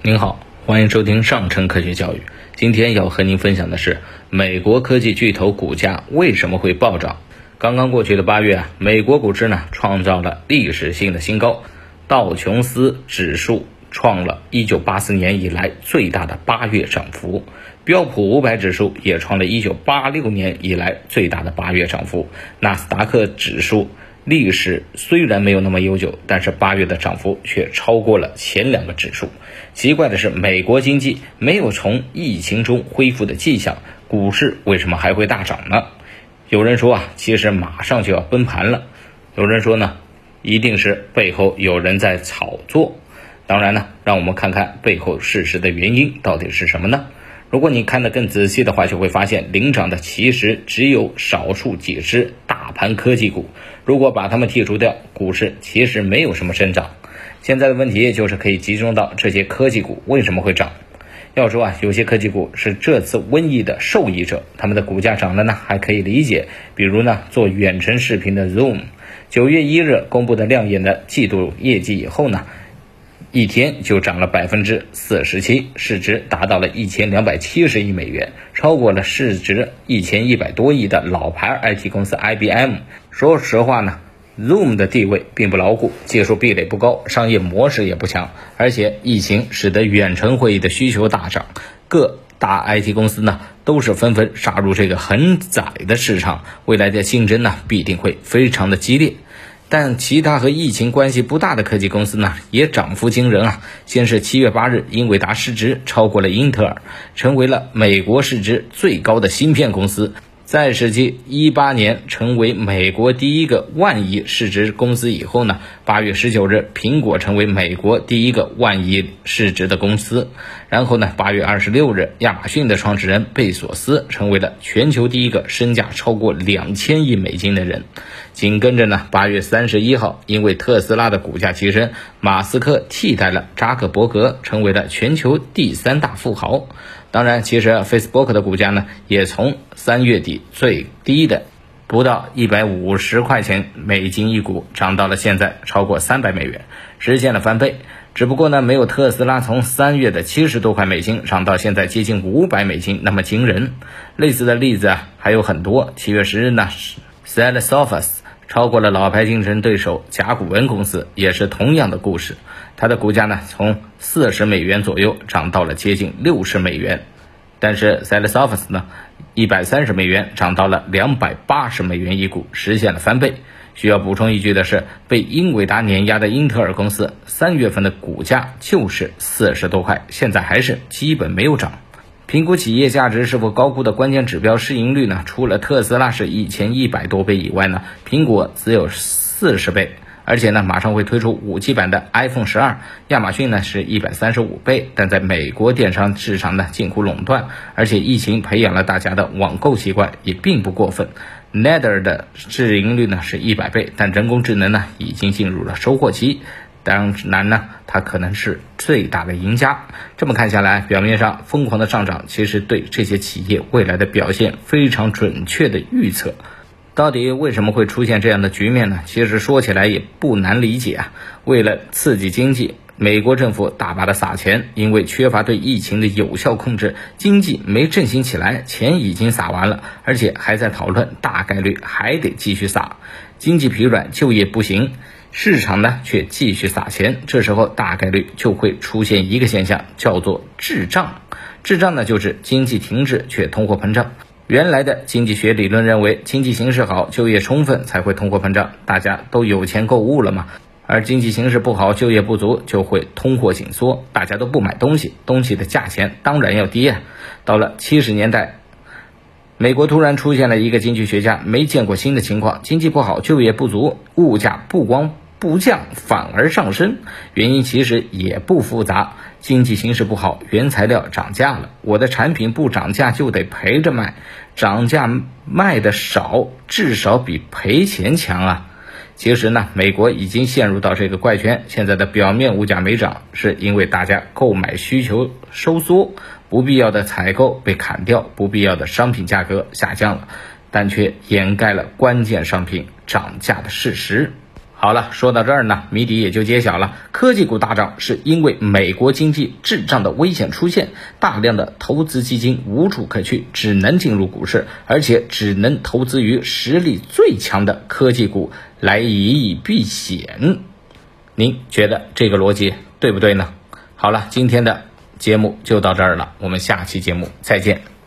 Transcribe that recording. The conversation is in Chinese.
您好，欢迎收听上乘科学教育。今天要和您分享的是美国科技巨头股价为什么会暴涨。刚刚过去的八月啊，美国股市呢创造了历史性的新高，道琼斯指数创了1984年以来最大的八月涨幅，标普五百指数也创了1986年以来最大的八月涨幅，纳斯达克指数。历史虽然没有那么悠久，但是八月的涨幅却超过了前两个指数。奇怪的是，美国经济没有从疫情中恢复的迹象，股市为什么还会大涨呢？有人说啊，其实马上就要崩盘了；有人说呢，一定是背后有人在炒作。当然呢，让我们看看背后事实的原因到底是什么呢？如果你看得更仔细的话，就会发现领涨的其实只有少数几只大盘科技股。如果把它们剔除掉，股市其实没有什么生长。现在的问题就是可以集中到这些科技股为什么会涨。要说啊，有些科技股是这次瘟疫的受益者，他们的股价涨了呢，还可以理解。比如呢，做远程视频的 Zoom，九月一日公布的亮眼的季度业绩以后呢。一天就涨了百分之四十七，市值达到了一千两百七十亿美元，超过了市值一千一百多亿的老牌 IT 公司 IBM。说实话呢，Zoom 的地位并不牢固，技术壁垒不高，商业模式也不强，而且疫情使得远程会议的需求大涨，各大 IT 公司呢都是纷纷杀入这个很窄的市场，未来的竞争呢必定会非常的激烈。但其他和疫情关系不大的科技公司呢，也涨幅惊人啊！先是七月八日，英伟达市值超过了英特尔，成为了美国市值最高的芯片公司。在实际一八年成为美国第一个万亿市值公司以后呢，八月十九日，苹果成为美国第一个万亿市值的公司。然后呢，八月二十六日，亚马逊的创始人贝索斯成为了全球第一个身价超过两千亿美金的人。紧跟着呢，八月三十一号，因为特斯拉的股价提升，马斯克替代了扎克伯格，成为了全球第三大富豪。当然，其实 Facebook 的股价呢，也从三月底最低的不到一百五十块钱美金一股，涨到了现在超过三百美元，实现了翻倍。只不过呢，没有特斯拉从三月的七十多块美金涨到现在接近五百美金那么惊人。类似的例子啊还有很多。七月十日呢，Salesforce。超过了老牌竞争对手甲骨文公司，也是同样的故事。它的股价呢，从四十美元左右涨到了接近六十美元。但是 Salesforce 呢，一百三十美元涨到了两百八十美元一股，实现了翻倍。需要补充一句的是，被英伟达碾压的英特尔公司，三月份的股价就是四十多块，现在还是基本没有涨。评估企业价值是否高估的关键指标市盈率呢？除了特斯拉是一千一百多倍以外呢，苹果只有四十倍，而且呢马上会推出五 G 版的 iPhone 十二。亚马逊呢是一百三十五倍，但在美国电商市场呢近乎垄断，而且疫情培养了大家的网购习惯，也并不过分。Nether 的市盈率呢是一百倍，但人工智能呢已经进入了收获期。当然呢，它可能是最大的赢家。这么看下来，表面上疯狂的上涨，其实对这些企业未来的表现非常准确的预测。到底为什么会出现这样的局面呢？其实说起来也不难理解啊。为了刺激经济，美国政府大把的撒钱，因为缺乏对疫情的有效控制，经济没振兴起来，钱已经撒完了，而且还在讨论，大概率还得继续撒。经济疲软，就业不行。市场呢却继续撒钱，这时候大概率就会出现一个现象，叫做滞胀。滞胀呢就是经济停滞却通货膨胀。原来的经济学理论认为，经济形势好，就业充分才会通货膨胀，大家都有钱购物了嘛。而经济形势不好，就业不足就会通货紧缩，大家都不买东西，东西的价钱当然要跌。到了七十年代，美国突然出现了一个经济学家没见过新的情况，经济不好，就业不足，物价不光。不降反而上升，原因其实也不复杂。经济形势不好，原材料涨价了，我的产品不涨价就得赔着卖，涨价卖的少，至少比赔钱强啊。其实呢，美国已经陷入到这个怪圈，现在的表面物价没涨，是因为大家购买需求收缩，不必要的采购被砍掉，不必要的商品价格下降了，但却掩盖了关键商品涨价的事实。好了，说到这儿呢，谜底也就揭晓了。科技股大涨是因为美国经济滞胀的危险出现，大量的投资基金无处可去，只能进入股市，而且只能投资于实力最强的科技股来以避险。您觉得这个逻辑对不对呢？好了，今天的节目就到这儿了，我们下期节目再见。